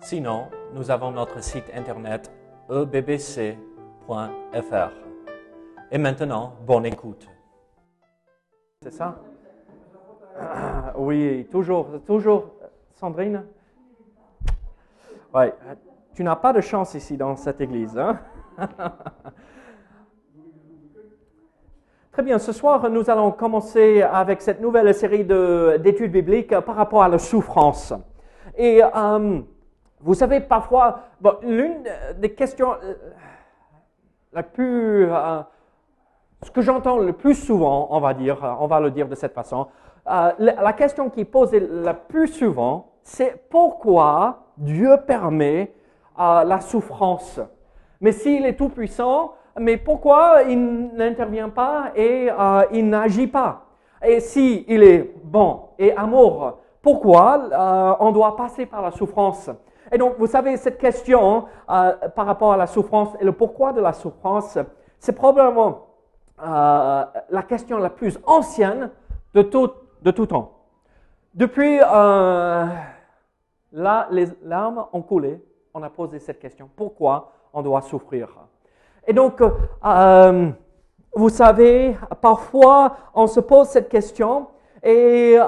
Sinon, nous avons notre site internet ebbc.fr. Et maintenant, bonne écoute. C'est ça? Oui, toujours, toujours. Sandrine? Ouais, tu n'as pas de chance ici dans cette église. Hein? Très bien, ce soir, nous allons commencer avec cette nouvelle série de- d'études bibliques par rapport à la souffrance. Et euh, vous savez, parfois, l'une des questions euh, la plus... euh, ce que j'entends le plus souvent, on va dire, on va le dire de cette façon, euh, la, la question qui est posée le plus souvent, c'est pourquoi Dieu permet la souffrance? Mais s'il est tout puissant, mais pourquoi il n'intervient pas et il n'agit pas? Et si il est bon et amour, pourquoi on doit passer par la souffrance? Et donc, vous savez, cette question euh, par rapport à la souffrance et le pourquoi de la souffrance, c'est probablement euh, la question la plus ancienne de tout, de tout temps. Depuis euh, là, les larmes ont coulé, on a posé cette question. Pourquoi on doit souffrir? Et donc, vous savez, parfois, on se pose cette question, et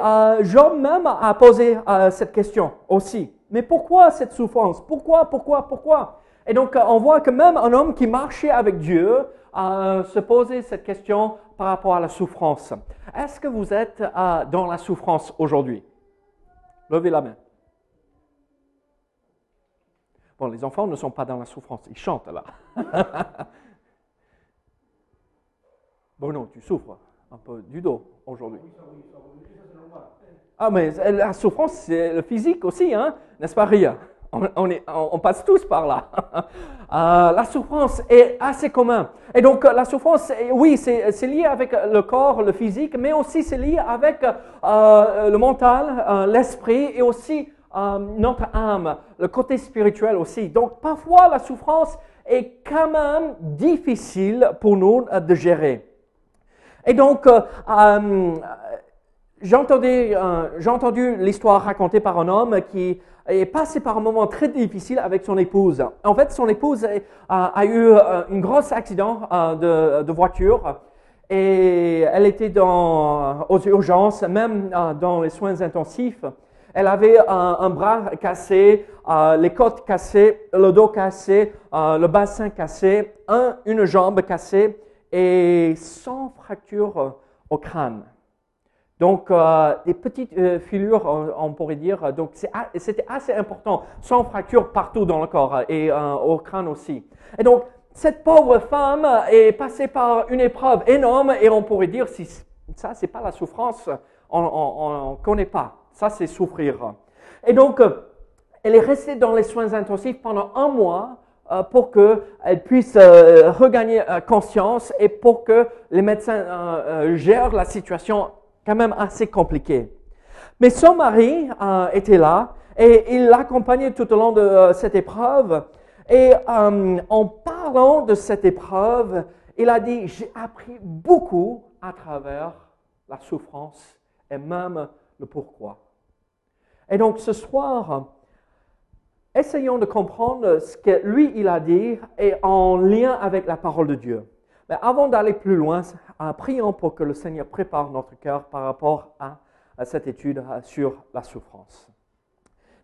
Job même a posé cette question aussi. Mais pourquoi cette souffrance? Pourquoi, pourquoi, pourquoi? Et donc, euh, on voit que même un homme qui marchait avec Dieu euh, se posait cette question par rapport à la souffrance. Est-ce que vous êtes euh, dans la souffrance aujourd'hui? Levez la main. Bon, les enfants ne sont pas dans la souffrance, ils chantent là. bon, non, tu souffres un peu du dos aujourd'hui. Ah, mais la souffrance, c'est le physique aussi, hein n'est-ce pas, Ria? On, est- on- passe tous par là. Euh, la souffrance est assez commune. Et donc, la souffrance, oui, c'est lié avec le corps, le physique, mais aussi c'est lié avec euh, le mental, euh, l'esprit et aussi euh, notre âme, le côté spirituel aussi. Donc, parfois, la souffrance est quand même difficile pour nous de gérer. Et donc, euh, j'ai entendu l'histoire racontée par un homme qui est passé par un moment très difficile avec son épouse. En fait, son épouse a, eu euh, un gros accident euh, de, voiture et elle était dans, aux urgences, même dans les soins intensifs. Elle avait un, bras cassé, les côtes cassées, le dos cassé, le bassin cassé, un- une jambe cassée et 100 fractures euh, au crâne. Donc, euh, des petites euh, filures, on, pourrait dire. Donc, c'était assez important. Sans fractures partout dans le corps et euh, au crâne aussi. Et donc, cette pauvre femme est passée par une épreuve énorme et on pourrait dire, si ça, c'est pas la souffrance, on ne connaît pas. Ça, c'est souffrir. Et donc, euh, elle est restée dans les soins intensifs pendant un mois euh, pour qu'elle puisse regagner conscience et pour que les médecins gèrent la situation quand même assez compliquée. Mais son mari euh, était là et il l'accompagnait tout au long de euh, cette épreuve. Et euh, en parlant de cette épreuve, il a dit, j'ai appris beaucoup à travers la souffrance et même le pourquoi. Et donc ce soir, essayons de comprendre ce que lui, il a dit et en lien avec la parole de Dieu. Mais avant d'aller plus loin, euh, prions pour que le Seigneur prépare notre cœur par rapport à, cette étude euh, sur la souffrance.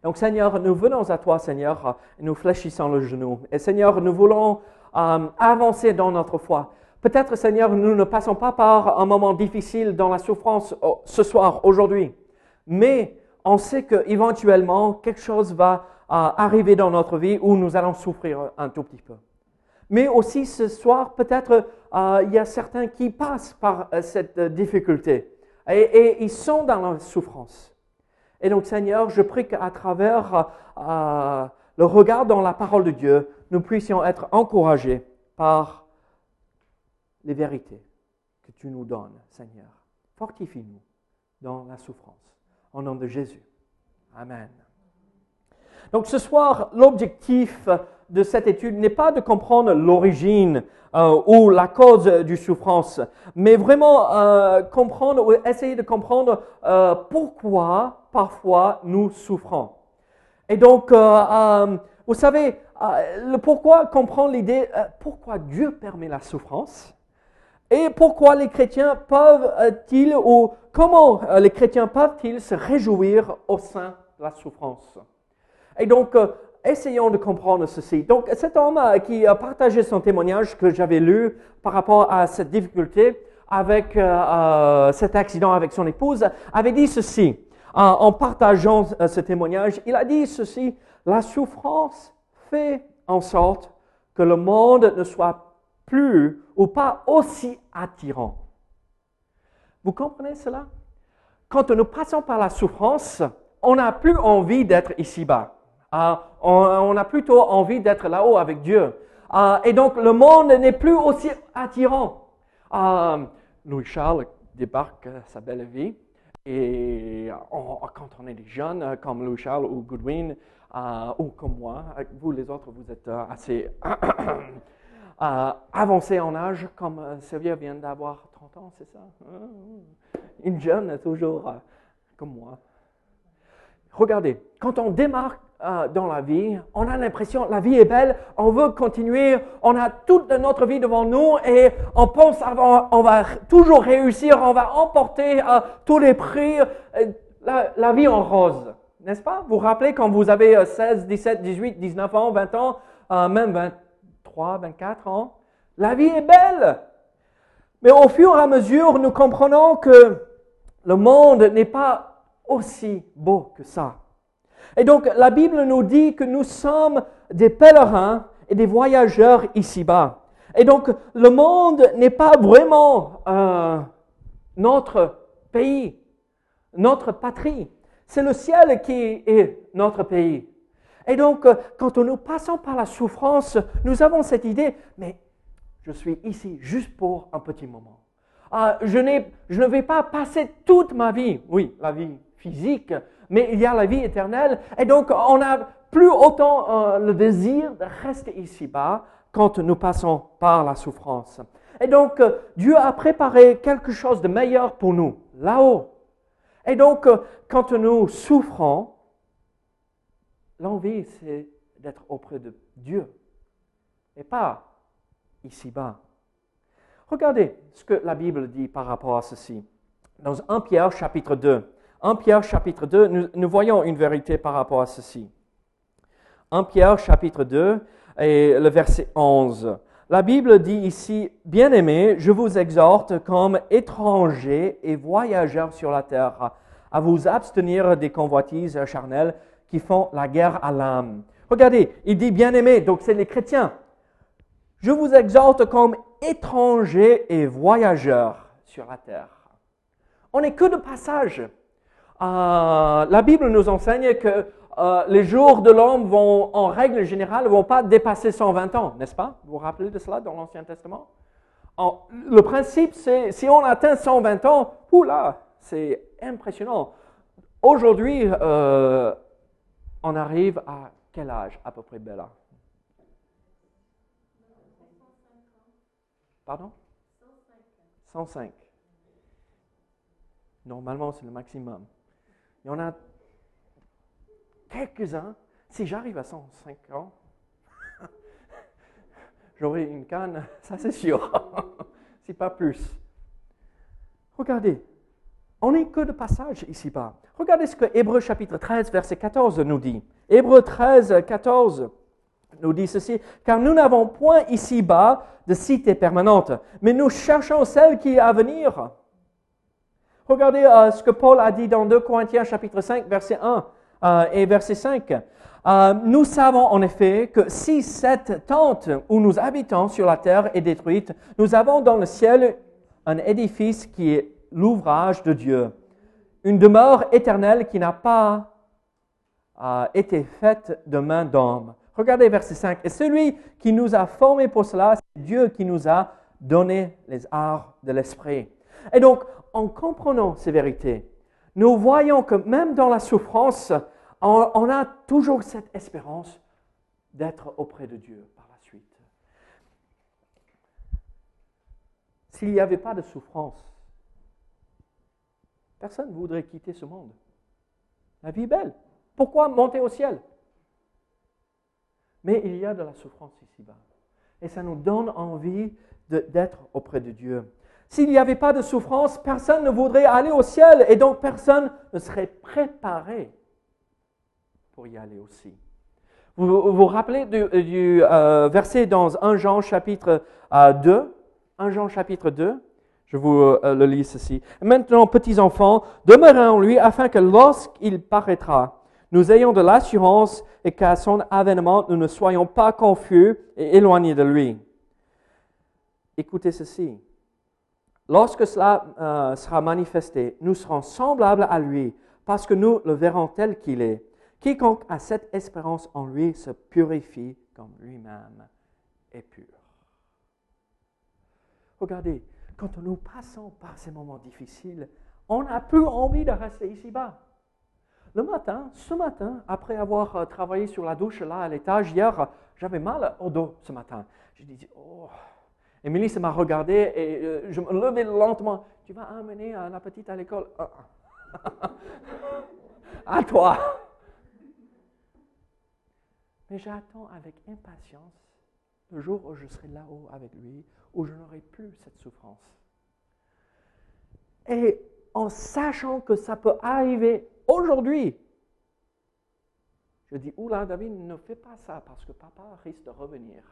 Donc Seigneur, nous venons à toi, Seigneur, euh, nous fléchissons le genou. Et Seigneur, nous voulons avancer dans notre foi. Peut-être, Seigneur, nous ne passons pas par un moment difficile dans la souffrance oh, ce soir, aujourd'hui. Mais on sait qu'éventuellement, quelque chose va arriver dans notre vie où nous allons souffrir un tout petit peu. Mais aussi ce soir, peut-être euh, il y a certains qui passent par euh, cette euh, difficulté et, et ils sont dans la souffrance. Et donc, Seigneur, je prie qu'à travers le regard dans la parole de Dieu, nous puissions être encouragés par les vérités que tu nous donnes, Seigneur. Fortifie-nous dans la souffrance. Au nom de Jésus. Amen. Donc ce soir, l'objectif de cette étude n'est pas de comprendre l'origine euh, ou la cause du souffrance, mais vraiment euh, comprendre ou essayer de comprendre euh, pourquoi parfois nous souffrons. Et donc, vous savez, le pourquoi comprendre l'idée pourquoi Dieu permet la souffrance et pourquoi les chrétiens peuvent-ils ou comment les chrétiens peuvent-ils se réjouir au sein de la souffrance? Et donc, essayons de comprendre ceci. Donc, cet homme euh, qui a partagé son témoignage que j'avais lu par rapport à cette difficulté avec euh, euh, cet accident avec son épouse, avait dit ceci. en partageant ce témoignage, il a dit ceci. La souffrance fait en sorte que le monde ne soit plus ou pas aussi attirant. Vous comprenez cela? Quand nous passons par la souffrance, on n'a plus envie d'être ici-bas. Ah, on, a plutôt envie d'être là-haut avec Dieu. Ah, et donc le monde n'est plus aussi attirant. Ah, Louis Charles débarque sa belle vie. Et quand on est des jeunes, comme Louis Charles ou Goodwin, ou comme moi, vous les autres, vous êtes assez avancés en âge, comme Sylvia vient d'avoir 30 ans, c'est ça? Une jeune, toujours comme moi. Regardez, quand on démarque euh, dans la vie, on a l'impression la vie est belle, on veut continuer, on a toute notre vie devant nous et on pense on va toujours réussir, on va emporter euh, tous les prix, euh, la, vie en rose, n'est-ce pas? Vous vous rappelez quand vous avez 16, 17, 18, 19 ans, 20 ans, même 23, 24 ans, la vie est belle. Mais au fur et à mesure, nous comprenons que le monde n'est pas aussi beau que ça. Et donc la Bible nous dit que nous sommes des pèlerins et des voyageurs ici-bas. Et donc le monde n'est pas vraiment euh, notre pays, notre patrie. C'est le ciel qui est notre pays. Et donc quand nous passons par la souffrance, nous avons cette idée, mais je suis ici juste pour un petit moment. Ah, je, je ne vais pas passer toute ma vie, oui, la vie physique, mais il y a la vie éternelle. Et donc, on n'a plus autant euh, le désir de rester ici-bas quand nous passons par la souffrance. Et donc, euh, Dieu a préparé quelque chose de meilleur pour nous, là-haut. Et donc, euh, quand nous souffrons, l'envie, c'est d'être auprès de Dieu et pas ici-bas. Regardez ce que la Bible dit par rapport à ceci. Dans 1 Pierre chapitre 2, en Pierre chapitre 2, nous, voyons une vérité par rapport à ceci. En Pierre chapitre 2 et le verset 11. La Bible dit ici, Bien-aimés, je vous exhorte comme étrangers et voyageurs sur la terre à vous abstenir des convoitises charnelles qui font la guerre à l'âme. Regardez, il dit bien-aimés, donc c'est les chrétiens. Je vous exhorte comme étrangers et voyageurs sur la terre. On n'est que de passage. Euh, la Bible nous enseigne que euh, les jours de l'homme vont, en règle générale, ne vont pas dépasser 120 ans, n'est-ce pas? Vous vous rappelez de cela dans l'Ancien Testament? Le principe, c'est si on atteint 120 ans, oula, c'est impressionnant. Aujourd'hui, euh, on arrive à quel âge à peu près, Bella? Pardon? 105. Normalement, c'est le maximum. Il y en a quelques-uns. Si j'arrive à 105 ans, j'aurai une canne, ça c'est sûr. si pas plus. Regardez, on n'est que de passage ici-bas. Regardez ce que Hébreu chapitre 13, verset 14 nous dit. Hébreu 13, 14 nous dit ceci, car nous n'avons point ici-bas de cité permanente, mais nous cherchons celle qui est à venir. Regardez euh, ce que Paul a dit dans 2 Corinthiens chapitre 5, verset 1 euh, et verset 5. Euh, nous savons en effet que si cette tente où nous habitons sur la terre est détruite, nous avons dans le ciel un édifice qui est l'ouvrage de Dieu, une demeure éternelle qui n'a pas été faite de main d'homme. Regardez verset 5. Et celui qui nous a formés pour cela, c'est Dieu qui nous a donné les arts de l'esprit. Et donc, en comprenant ces vérités, nous voyons que même dans la souffrance, on, a toujours cette espérance d'être auprès de Dieu par la suite. S'il n'y avait pas de souffrance, personne ne voudrait quitter ce monde. La vie est belle. Pourquoi monter au ciel? Mais il y a de la souffrance ici-bas. Et ça nous donne envie d'être auprès de Dieu. S'il n'y avait pas de souffrance, personne ne voudrait aller au ciel et donc personne ne serait préparé pour y aller aussi. Vous vous rappelez du, euh, verset dans 1 Jean chapitre 2 euh, 1 Jean chapitre 2 Je vous euh, le lis ceci. Maintenant, petits enfants, demeurez en lui afin que lorsqu'il paraîtra, nous ayons de l'assurance et qu'à son avènement, nous ne soyons pas confus et éloignés de lui. Écoutez ceci. Lorsque cela euh, sera manifesté, nous serons semblables à lui, parce que nous le verrons tel qu'il est. Quiconque a cette espérance en lui se purifie comme lui-même est pur. Regardez, quand nous passons par ces moments difficiles, on n'a plus envie de rester ici-bas. Le matin, ce matin, après avoir euh, travaillé sur la douche là à l'étage, hier, j'avais mal au dos ce matin. Je dit, oh, et Mélisse m'a regardé et je me levais lentement. Tu vas amener la petite à l'école ah, ah. À toi. Mais j'attends avec impatience le jour où je serai là-haut avec lui, où je n'aurai plus cette souffrance. Et en sachant que ça peut arriver aujourd'hui, je dis, oula, David, ne fais pas ça parce que papa risque de revenir.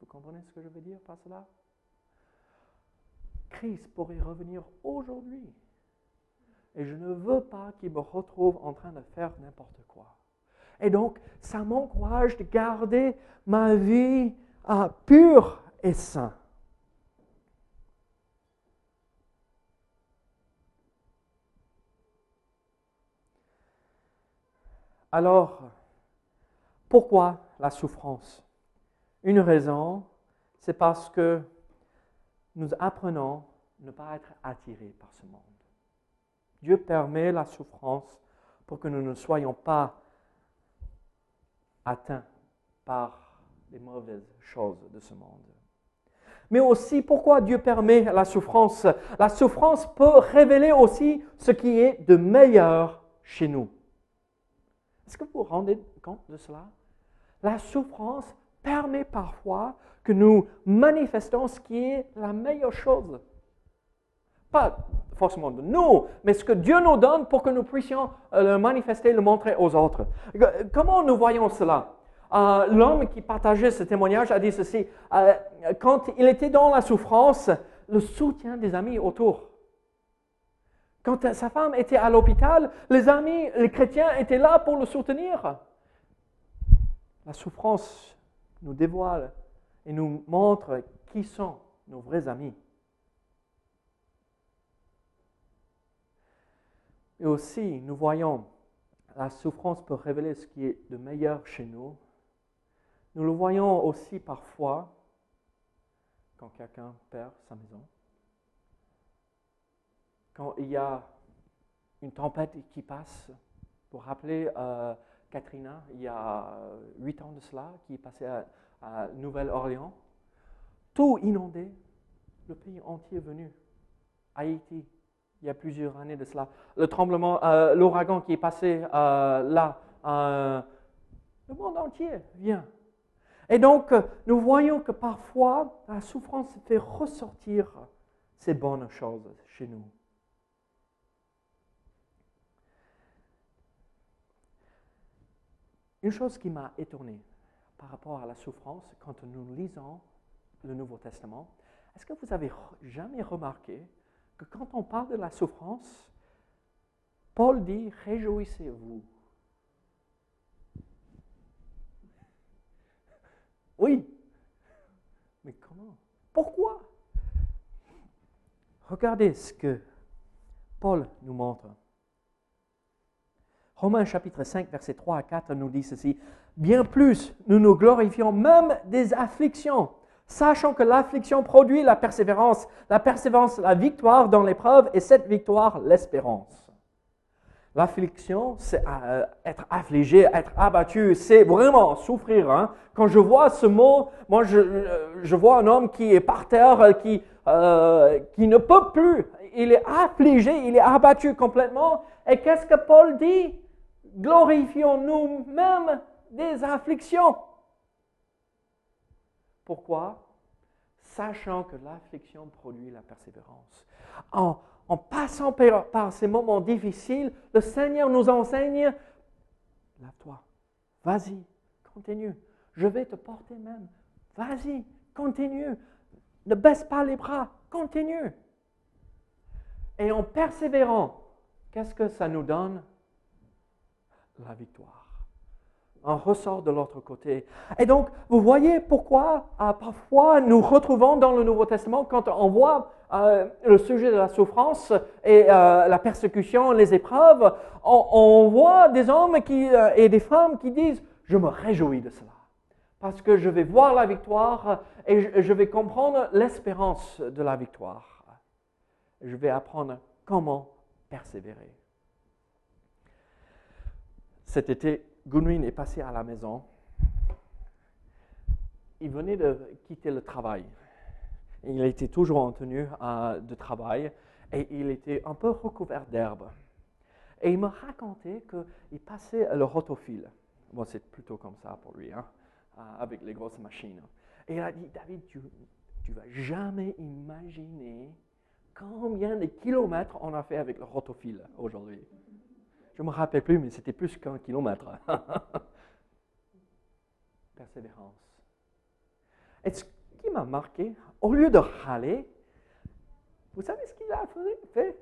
Vous comprenez ce que je veux dire par cela? Christ pourrait revenir aujourd'hui. Et je ne veux pas qu'il me retrouve en train de faire n'importe quoi. Et donc, ça m'encourage de garder ma vie ah, pure et sainte. Alors, pourquoi la souffrance? Une raison, c'est parce que nous apprenons à ne pas être attirés par ce monde. Dieu permet la souffrance pour que nous ne soyons pas atteints par les mauvaises choses de ce monde. Mais aussi, pourquoi Dieu permet la souffrance? La souffrance peut révéler aussi ce qui est de meilleur chez nous. Est-ce que vous vous rendez compte de cela? La souffrance permet parfois que nous manifestons ce qui est la meilleure chose. Pas forcément de nous, mais ce que Dieu nous donne pour que nous puissions euh, le manifester, le montrer aux autres. Comment nous voyons cela? Euh, L'homme qui partageait ce témoignage a dit ceci, euh, quand il était dans la souffrance, le soutien des amis autour. Quand sa femme était à l'hôpital, les amis, les chrétiens étaient là pour le soutenir. La souffrance nous dévoile et nous montre qui sont nos vrais amis. Et aussi, nous voyons, la souffrance peut révéler ce qui est de meilleur chez nous. Nous le voyons aussi parfois quand quelqu'un perd sa maison, quand il y a une tempête qui passe. Pour rappeler euh, Katrina, il y a euh, huit ans de cela, qui est passé à, Nouvelle-Orléans. Tout inondé, le pays entier est venu. Haïti, il y a plusieurs années de cela. Le tremblement, euh, l'ouragan qui est passé euh, là, le monde entier vient. Et donc, nous voyons que parfois, la souffrance fait ressortir ces bonnes choses chez nous. Une chose qui m'a étonné par rapport à la souffrance quand nous lisons le Nouveau Testament, est-ce que vous avez jamais remarqué que quand on parle de la souffrance, Paul dit Réjouissez-vous. Oui, mais comment? Pourquoi? Regardez ce que Paul nous montre. Romains chapitre 5, versets 3 à 4 nous dit ceci. Bien plus, nous nous glorifions même des afflictions, sachant que l'affliction produit la persévérance, la persévérance, la victoire dans l'épreuve, et cette victoire, l'espérance. L'affliction, c'est euh, être affligé, être abattu, c'est vraiment souffrir. Hein. Quand je vois ce mot, moi je, vois un homme qui est par terre, qui, euh, qui ne peut plus. Il est affligé, il est abattu complètement. Et qu'est-ce que Paul dit? Glorifions-nous même des afflictions. Pourquoi? Sachant que l'affliction produit la persévérance. En, en passant par, ces moments difficiles, le Seigneur nous enseigne, lave-toi, vas-y, continue, je vais te porter même, vas-y, continue, ne baisse pas les bras, continue. Et en persévérant, qu'est-ce que ça nous donne? La victoire on ressort de l'autre côté. Et donc, vous voyez pourquoi euh, parfois nous retrouvons dans le Nouveau Testament, quand on voit euh, le sujet de la souffrance et euh, la persécution, les épreuves, on, voit des hommes qui, et des femmes qui disent, je me réjouis de cela, parce que je vais voir la victoire et je vais comprendre l'espérance de la victoire. Je vais apprendre comment persévérer. Cet été, Gunwin est passé à la maison. Il venait de quitter le travail. Il était toujours en tenue euh, de travail et il était un peu recouvert d'herbe. Et il me racontait qu'il passait le rotophile. Bon, c'est plutôt comme ça pour lui, hein, euh, avec les grosses machines. Et il a dit, David, tu ne vas jamais imaginer combien de kilomètres on a fait avec le rotophile aujourd'hui. Je ne me rappelle plus, mais c'était plus qu'un kilomètre. Persévérance. Et ce qui m'a marqué, au lieu de râler, vous savez ce qu'il a fait?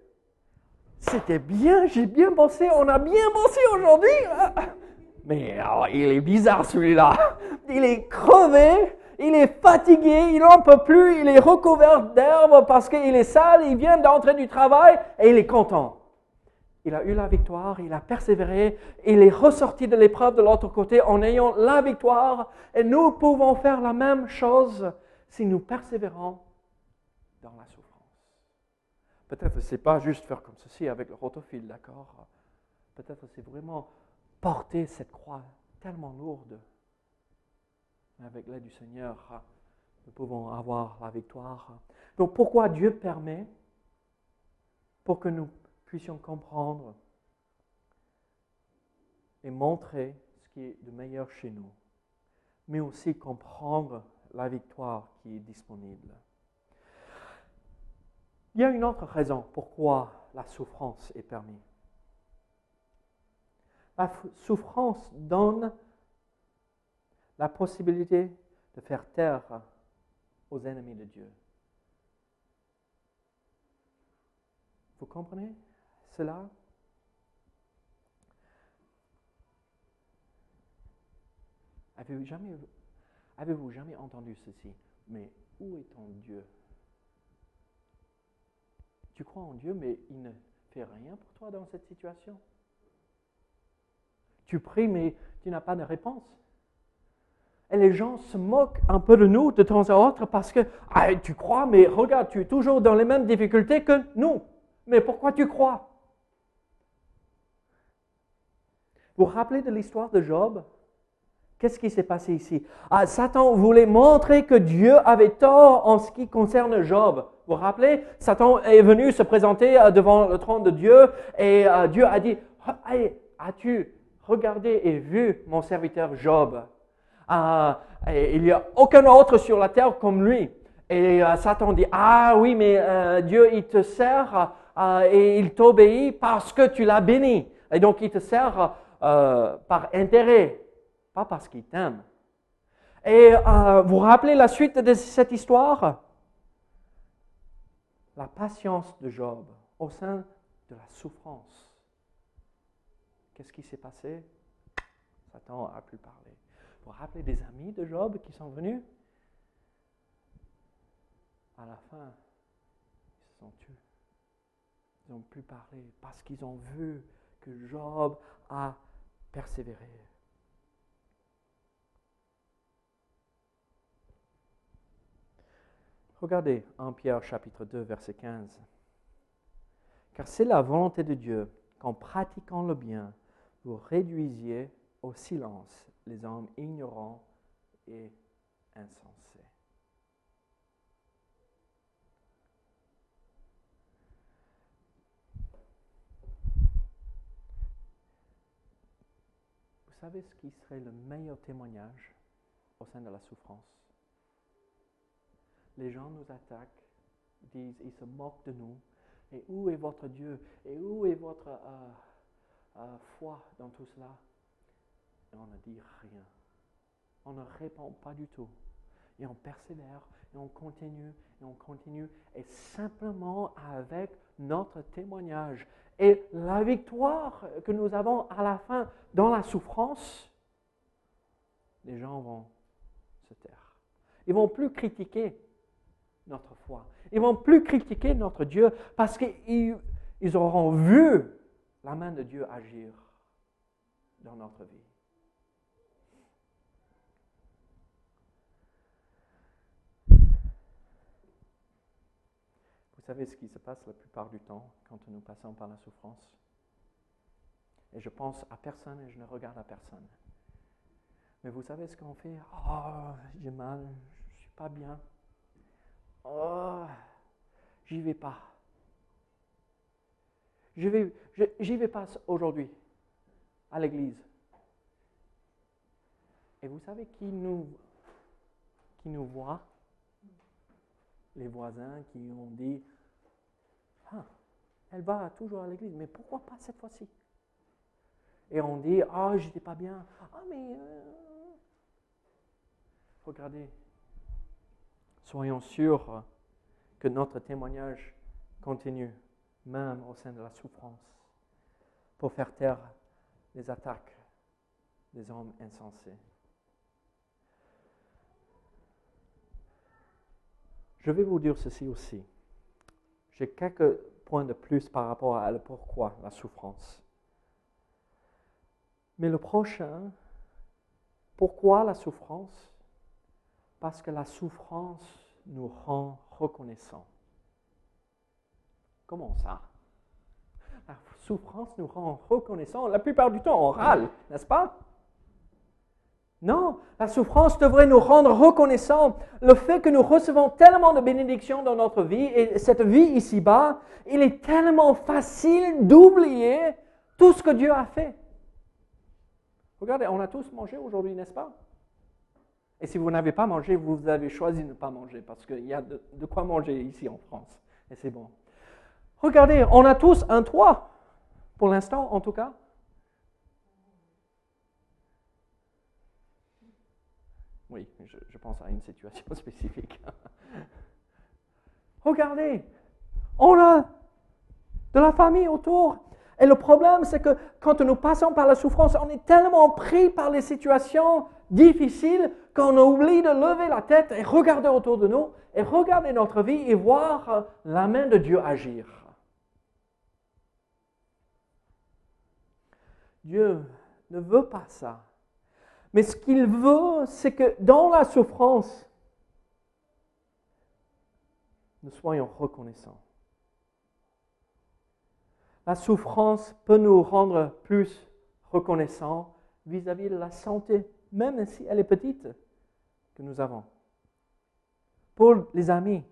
C'était bien, j'ai bien bossé, on a bien bossé aujourd'hui. Mais oh, il est bizarre celui-là. Il est crevé, il est fatigué, il n'en peut plus, il est recouvert d'herbe parce qu'il est sale, il vient d'entrer du travail et il est content il a eu la victoire, il a persévéré, il est ressorti de l'épreuve de l'autre côté en ayant la victoire. Et nous pouvons faire la même chose si nous persévérons dans la souffrance. Peut-être que ce n'est pas juste faire comme ceci avec le rotophile, d'accord? Peut-être c'est vraiment porter cette croix tellement lourde. Mais avec l'aide du Seigneur, nous pouvons avoir la victoire. Donc pourquoi Dieu permet Pour que nous puissions comprendre et montrer ce qui est de meilleur chez nous, mais aussi comprendre la victoire qui est disponible. Il y a une autre raison pourquoi la souffrance est permise. La souffrance donne la possibilité de faire taire aux ennemis de Dieu. Vous comprenez? Cela Avez-vous jamais, avez jamais entendu ceci? Mais où est ton Dieu? Tu crois en Dieu, mais il ne fait rien pour toi dans cette situation. Tu pries, mais tu n'as pas de réponse. Et les gens se moquent un peu de nous de temps à autre parce que ah, tu crois, mais regarde, tu es toujours dans les mêmes difficultés que nous. Mais pourquoi tu crois? Vous vous rappelez de l'histoire de Job? Qu'est-ce qui s'est passé ici? Ah, Satan voulait montrer que Dieu avait tort en ce qui concerne Job. Vous vous rappelez? Satan est venu se présenter euh, devant le trône de Dieu et euh, Dieu a dit, as-tu regardé et vu mon serviteur Job? Ah, Il n'y a aucun autre sur la terre comme lui. Et euh, Satan dit, ah oui, mais Dieu, il te sert et il t'obéit parce que tu l'as béni. Et donc, il te sert euh, par intérêt, pas parce qu'il t'aime. Et euh, vous rappelez la suite de cette histoire? La patience de Job au sein de la souffrance. Qu'est-ce qui s'est passé? Satan a pu parler. Vous vous rappelez des amis de Job qui sont venus? À la fin, ils se sont tués. Ils n'ont plus parlé parce qu'ils ont vu que Job a persévéré. Regardez en Pierre chapitre 2, verset 15. Car c'est la volonté de Dieu qu'en pratiquant le bien, vous réduisiez au silence les hommes ignorants et insensés. Vous savez ce qui serait le meilleur témoignage au sein de la souffrance? Les gens nous attaquent, disent, ils se moquent de nous. Et où est votre Dieu? Et où est votre euh, euh, foi dans tout cela? Et on ne dit rien. On ne répond pas du tout. Et on persévère, et on continue, et on continue, et simplement avec notre témoignage et la victoire que nous avons à la fin dans la souffrance, les gens vont se taire. Ils vont plus critiquer notre foi. Ils vont plus critiquer notre Dieu parce qu'ils ils auront vu la main de Dieu agir dans notre vie. Vous savez ce qui se passe la plupart du temps quand nous passons par la souffrance? Et je pense à personne et je ne regarde à personne. Mais vous savez ce qu'on fait Oh, j'ai mal, je ne suis pas bien. Oh, j'y vais pas. Je vais, j'y vais pas aujourd'hui à l'église. Et vous savez qui nous, qui nous voit? Les voisins qui ont dit ah, elle va toujours à l'église, mais pourquoi pas cette fois-ci? Et on dit Ah, oh, j'étais pas bien. Ah, mais. Euh, regardez, soyons sûrs que notre témoignage continue, même au sein de la souffrance, pour faire taire les attaques des hommes insensés. Je vais vous dire ceci aussi. J'ai quelques points de plus par rapport à le pourquoi, la souffrance. Mais le prochain, pourquoi la souffrance? Parce que la souffrance nous rend reconnaissants. Comment ça? La souffrance nous rend reconnaissants. La plupart du temps, on râle, n'est-ce pas? Non, la souffrance devrait nous rendre reconnaissants. Le fait que nous recevons tellement de bénédictions dans notre vie et cette vie ici-bas, il est tellement facile d'oublier tout ce que Dieu a fait. Regardez, on a tous mangé aujourd'hui, n'est-ce pas? Et si vous n'avez pas mangé, vous avez choisi de ne pas manger parce qu'il y a de, quoi manger ici en France. Et c'est bon. Regardez, on a tous un toit, pour l'instant en tout cas. Oui, je, pense à une situation spécifique. Regardez, on a de la famille autour. Et le problème, c'est que quand nous passons par la souffrance, on est tellement pris par les situations difficiles qu'on oublie de lever la tête et regarder autour de nous et regarder notre vie et voir la main de Dieu agir. Dieu ne veut pas ça. Mais ce qu'il veut, c'est que dans la souffrance, nous soyons reconnaissants. La souffrance peut nous rendre plus reconnaissants vis-à-vis de la santé, même si elle est petite, que nous avons. Pour les amis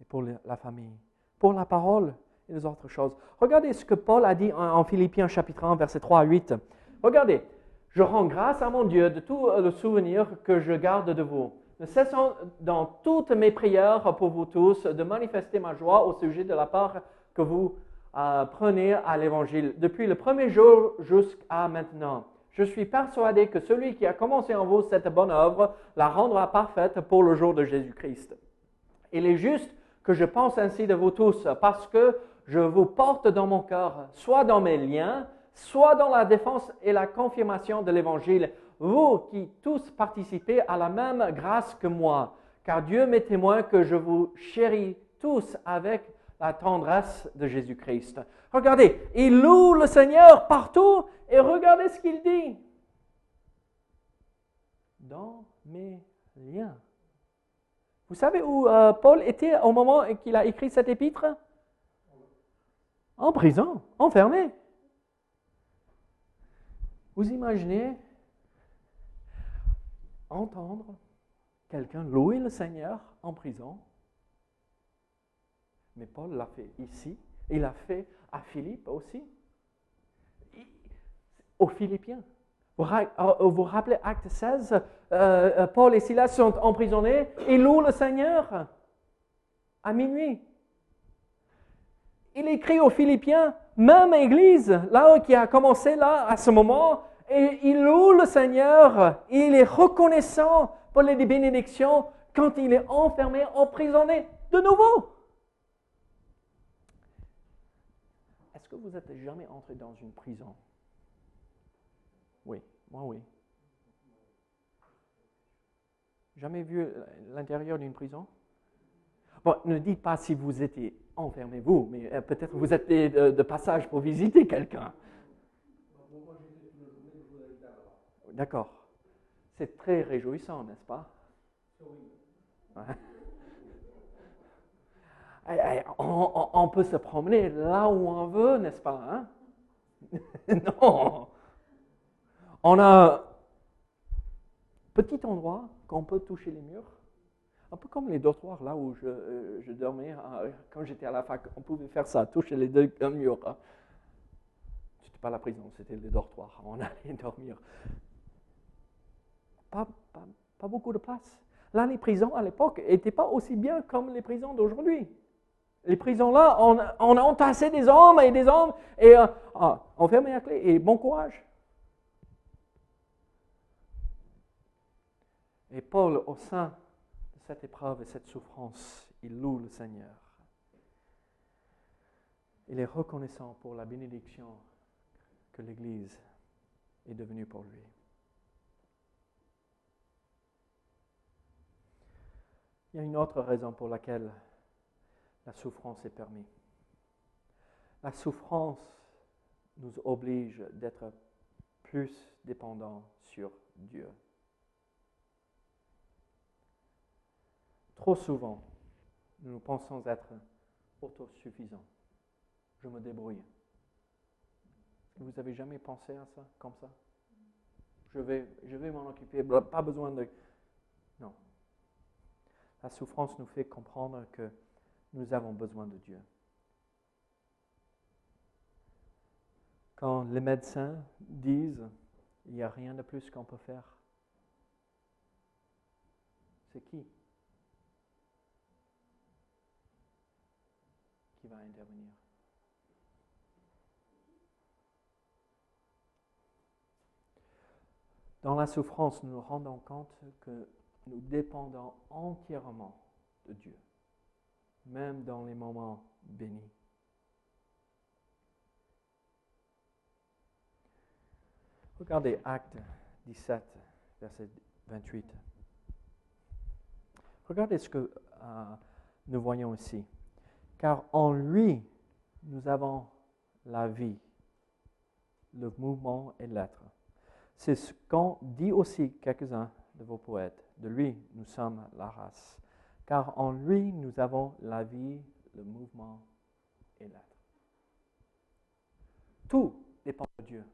et pour la famille, pour la parole et les autres choses. Regardez ce que Paul a dit en, Philippiens chapitre 1, verset 3 à 8. Regardez, je rends grâce à mon Dieu de tout le souvenir que je garde de vous. Ne cessons dans toutes mes prières pour vous tous de manifester ma joie au sujet de la part que vous euh, prenez à l'Évangile depuis le premier jour jusqu'à maintenant. Je suis persuadé que celui qui a commencé en vous cette bonne œuvre la rendra parfaite pour le jour de Jésus-Christ. Il est juste que je pense ainsi de vous tous parce que je vous porte dans mon cœur, soit dans mes liens, soit dans la défense et la confirmation de l'Évangile, vous qui tous participez à la même grâce que moi, car Dieu m'est témoin que je vous chéris tous avec la tendresse de Jésus-Christ. Regardez, il loue le Seigneur partout et regardez ce qu'il dit. Dans mes liens. Vous savez où euh, Paul était au moment qu'il a écrit cet épître? En prison, enfermé. Vous imaginez entendre quelqu'un louer le Seigneur en prison? Mais Paul l'a fait ici, il l'a fait à Philippe aussi, aux Philippiens. Vous vous rappelez Acte 16, euh, euh, Paul et Silas sont emprisonnés, ils louent le Seigneur à minuit. Il écrit aux Philippiens, même Église, là qui a commencé là à ce moment, il loue le Seigneur, il est reconnaissant pour les bénédictions quand il est enfermé, emprisonné de nouveau. Est-ce que vous êtes jamais entré dans une prison? Oui, moi oui. Jamais vu l'intérieur d'une prison? Ne dites pas si vous étiez enfermé vous, mais euh, peut-être vous êtes de passage pour visiter quelqu'un. D'accord. C'est très réjouissant, n'est-ce pas? On, peut se promener là où on veut, n'est-ce pas hein? Non. On a un petit endroit qu'on peut toucher les murs. Un peu comme les dortoirs, là où je, euh, dormais euh, quand j'étais à la fac. On pouvait faire ça, toucher les deux murs. Hein. C'était pas la prison, c'était les dortoirs. On allait dormir pas, beaucoup de place. Là, les prisons à l'époque n'étaient pas aussi bien comme les prisons d'aujourd'hui. Les prisons là, on, on, a entassé des hommes et des hommes et euh, ah, on ferme la clé et bon courage. Et Paul, au sein cette épreuve et cette souffrance, il loue le Seigneur. Il est reconnaissant pour la bénédiction que l'Église est devenue pour lui. Il y a une autre raison pour laquelle la souffrance est permise. La souffrance nous oblige d'être plus dépendants sur Dieu. Trop souvent, nous pensons être autosuffisants. Je me débrouille. Vous avez jamais pensé à ça comme ça? Je vais, je vais m'en occuper, pas besoin de... Non, la souffrance nous fait comprendre que nous avons besoin de Dieu. Quand les médecins disent il n'y a rien de plus qu'on peut faire, c'est qui? Va intervenir Dans la souffrance, nous nous rendons compte que nous dépendons entièrement de Dieu, même dans les moments bénis. Regardez Acte 17, verset 28. Regardez ce que euh, nous voyons ici. Car en lui, nous avons la vie, le mouvement et l'être. C'est ce qu'ont dit aussi quelques-uns de vos poètes. De lui, nous sommes la race. Car en lui, nous avons la vie, le mouvement et l'être. Tout dépend de Dieu.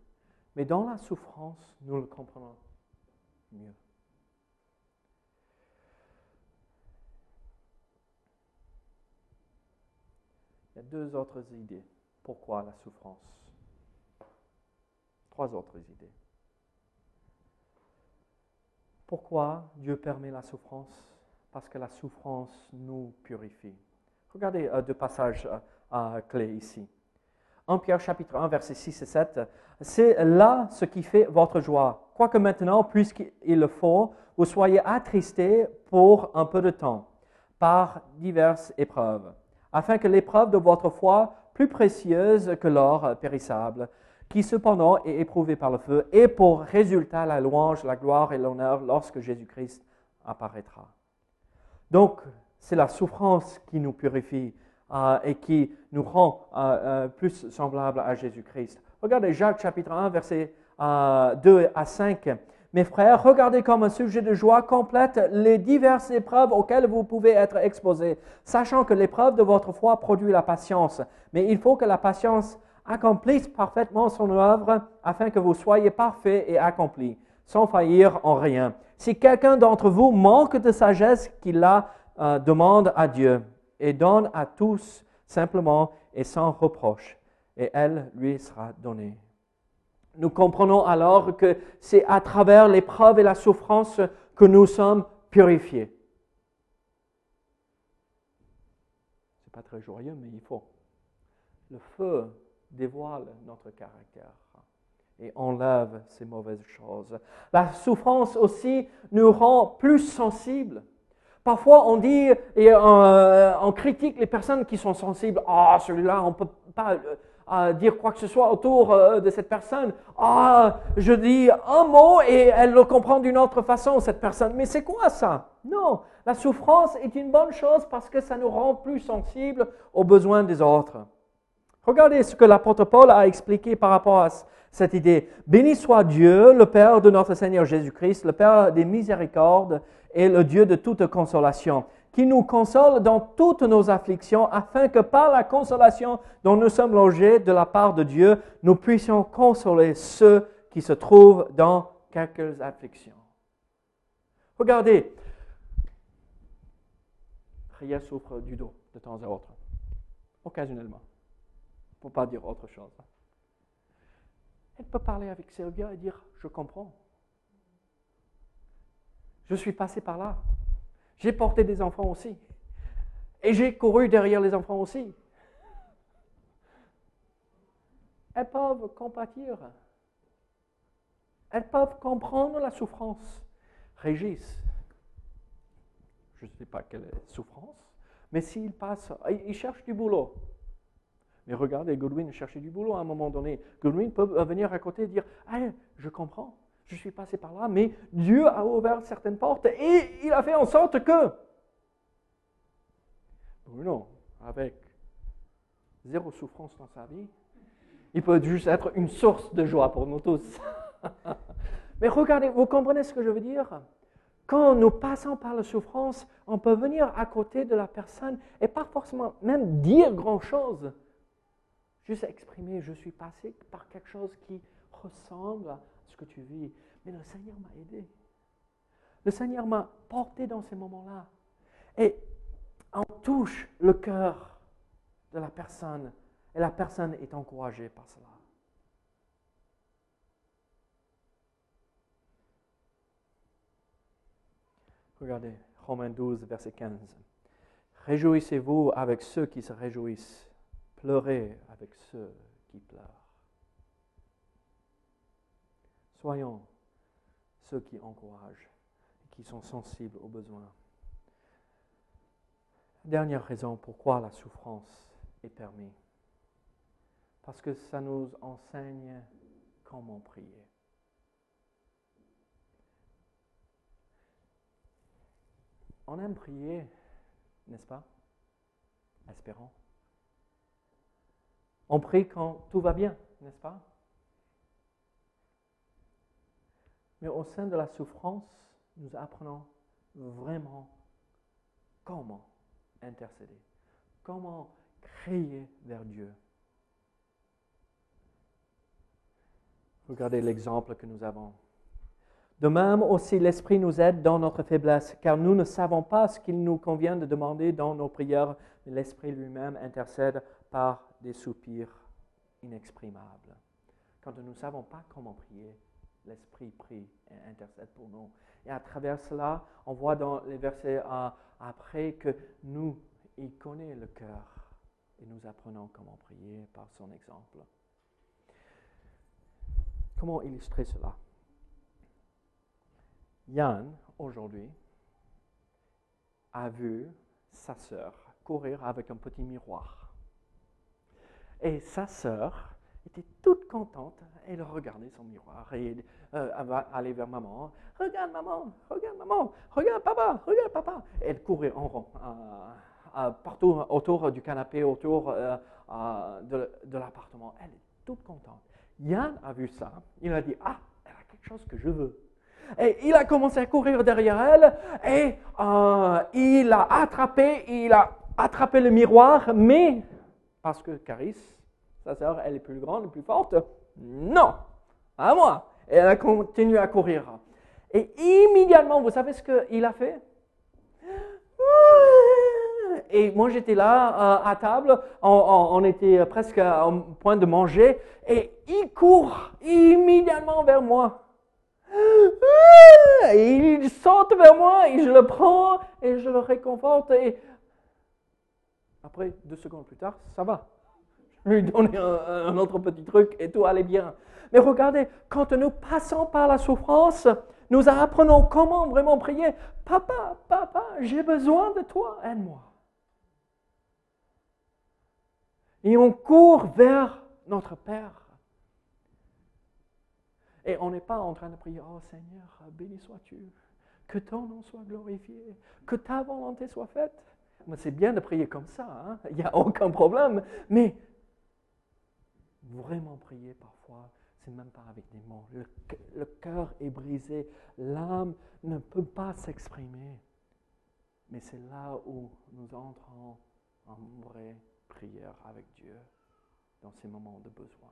Mais dans la souffrance, nous le comprenons mieux. Il y a deux autres idées. Pourquoi la souffrance? Trois autres idées. Pourquoi Dieu permet la souffrance? Parce que la souffrance nous purifie. Regardez euh, deux passages euh, clés ici. En Pierre chapitre 1, versets 6 et 7, c'est là ce qui fait votre joie. Quoique maintenant, puisqu'il le faut, vous soyez attristés pour un peu de temps par diverses épreuves, afin que l'épreuve de votre foi, plus précieuse que l'or périssable, qui cependant est éprouvé par le feu, et pour résultat la louange, la gloire et l'honneur lorsque Jésus-Christ apparaîtra. Donc, c'est la souffrance qui nous purifie euh, et qui nous rend euh, plus semblables à Jésus-Christ. Regardez Jacques chapitre 1, versets 2 à 5. Mes frères, regardez comme un sujet de joie complète les diverses épreuves auxquelles vous pouvez être exposés, sachant que l'épreuve de votre foi produit la patience. Mais il faut que la patience accomplisse parfaitement son œuvre afin que vous soyez parfaits et accomplis, sans faillir en rien. Si quelqu'un d'entre vous manque de sagesse, qu'il la euh, demande à Dieu et donne à tous simplement et sans reproche, et elle lui sera donnée. Nous comprenons alors que c'est à travers l'épreuve et la souffrance que nous sommes purifiés. C'est pas très joyeux, mais il faut. Le feu dévoile notre caractère et enlève ces mauvaises choses. La souffrance aussi nous rend plus sensibles. Parfois, on dit et euh, on, critique les personnes qui sont sensibles. Ah, celui-là, on ne peut pas euh, dire quoi que ce soit autour euh, de cette personne. Ah, je dis un mot et elle le comprend d'une autre façon, cette personne. Mais c'est quoi ça? Non, la souffrance est une bonne chose parce que ça nous rend plus sensibles aux besoins des autres. Regardez ce que l'apôtre Paul a expliqué par rapport à cette idée. Béni soit Dieu, le Père de notre Seigneur Jésus-Christ, le Père des miséricordes et le Dieu de toute consolation, qui nous console dans toutes nos afflictions, afin que par la consolation dont nous sommes logés de la part de Dieu, nous puissions consoler ceux qui se trouvent dans quelques afflictions. Regardez, Ria souffre du dos de temps à autre, occasionnellement pour pas dire autre chose. Elle peut parler avec Sylvia et dire, je comprends. Je suis passé par là. J'ai porté des enfants aussi. Et j'ai couru derrière les enfants aussi. Elles peuvent compatir. Elles peuvent comprendre la souffrance. Régis, je ne sais pas quelle est souffrance, mais s'il passe, il cherche du boulot. Mais regardez, Godwin cherchait du boulot à un moment donné. Godwin peut venir à côté et dire Je comprends, je suis passé par là, mais Dieu a ouvert certaines portes et il a fait en sorte que. Bruno, avec zéro souffrance dans sa vie, il peut juste être une source de joie pour nous tous. mais regardez, vous comprenez ce que je veux dire? Quand nous passons par la souffrance, on peut venir à côté de la personne et pas forcément même dire grand-chose. Juste exprimer, je suis passé par quelque chose qui ressemble ce que tu vis. Mais le Seigneur m'a aidé. Le Seigneur m'a porté dans ces moments-là. Et on touche le cœur de la personne. Et la personne est encouragée par cela. Regardez, Romains 12, verset 15. Réjouissez-vous avec ceux qui se réjouissent Pleurez avec ceux qui pleurent. Soyons ceux qui encouragent et qui sont sensibles aux besoins. Dernière raison pourquoi la souffrance est permise. Parce que ça nous enseigne comment prier. On aime prier, n'est-ce pas? Espérons. On prie quand tout va bien, n'est-ce pas? Mais au sein de la souffrance, nous apprenons vraiment comment intercéder, comment crier vers Dieu. Regardez l'exemple que nous avons. De même aussi, l'Esprit nous aide dans notre faiblesse, car nous ne savons pas ce qu'il nous convient de demander dans nos prières, l'Esprit lui-même intercède par des soupirs inexprimables. Quand nous ne savons pas comment prier, l'Esprit prie et intercède pour nous. Et à travers cela, on voit dans les versets après que nous, il connaît le cœur et nous apprenons comment prier par son exemple. Comment illustrer cela? Yann, aujourd'hui, a vu sa sœur courir avec un petit miroir. Et sa sœur était toute contente. Elle regardait son miroir et euh, aller vers maman. Regarde maman, regarde maman, regarde papa, regarde papa. Elle courait en rond partout autour du canapé, autour euh, de, de l'appartement. Elle est toute contente. Yann a vu ça. Il a dit, ah, elle a quelque chose que je veux. Et il a commencé à courir derrière elle et euh, il a attrapé, il a attrapé le miroir, mais parce que Caris, sa sœur, elle est plus grande, plus forte, non, à moi. Et elle a continué à courir. Et immédiatement, vous savez ce qu'il a fait? Et moi, j'étais là euh, à table, on, était presque au point de manger, et il court immédiatement vers moi. Il saute vers moi, et je le prends, et je le réconforte, après, deux secondes plus tard, ça va. Lui donné un, autre petit truc, et tout allait bien. Mais regardez, quand nous passons par la souffrance, nous apprenons comment vraiment prier. Papa, papa, j'ai besoin de toi, aide-moi. Et on court vers notre Père. Et on n'est pas en train de prier, oh Seigneur, béni sois-tu, que ton nom soit glorifié, que ta volonté soit faite. C'est bien de prier comme ça, hein, il n'y a aucun problème. Mais vraiment prier parfois, c'est même pas avec des mots. Le, le cœur est brisé, l'âme ne peut pas s'exprimer. Mais c'est là où nous entrons en vraie prière avec Dieu dans ces moments de besoin.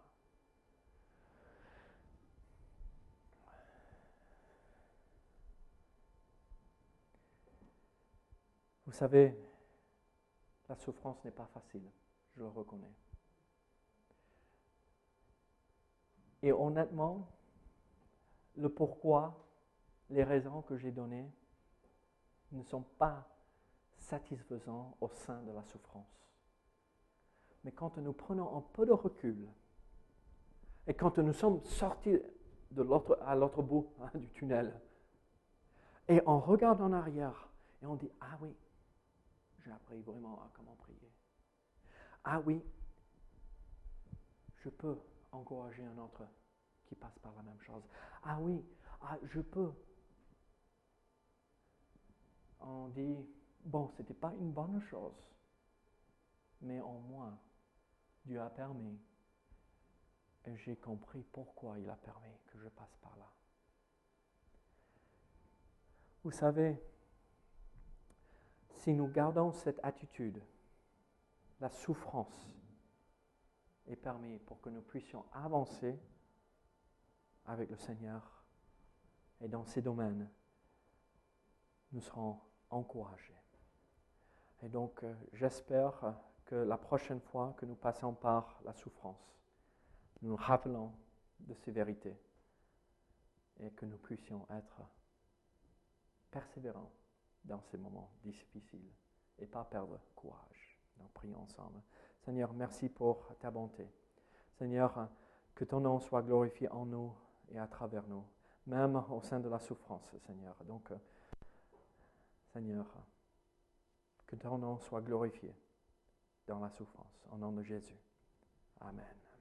Vous savez, la souffrance n'est pas facile, je le reconnais. Et honnêtement, le pourquoi, les raisons que j'ai données ne sont pas satisfaisants au sein de la souffrance. Mais quand nous prenons un peu de recul et quand nous sommes sortis de l'autre, à l'autre bout hein, du tunnel et on regarde en arrière et on dit Ah oui, j'ai appris vraiment à comment prier. Ah oui, je peux encourager un autre qui passe par la même chose. Ah oui, ah, je peux. On dit, bon, ce n'était pas une bonne chose, mais au moins, Dieu a permis. Et j'ai compris pourquoi il a permis que je passe par là. Vous savez, si nous gardons cette attitude, la souffrance est permis pour que nous puissions avancer avec le Seigneur et dans ces domaines, nous serons encouragés. Et donc, euh, j'espère que la prochaine fois que nous passons par la souffrance, nous nous rappelons de ces vérités et que nous puissions être persévérants dans ces moments difficiles et pas perdre courage. Donc, prions ensemble. Seigneur, merci pour ta bonté. Seigneur, que ton nom soit glorifié en nous et à travers nous, même au sein de la souffrance, Seigneur. Donc, Seigneur, que ton nom soit glorifié dans la souffrance. Au nom de Jésus. Amen.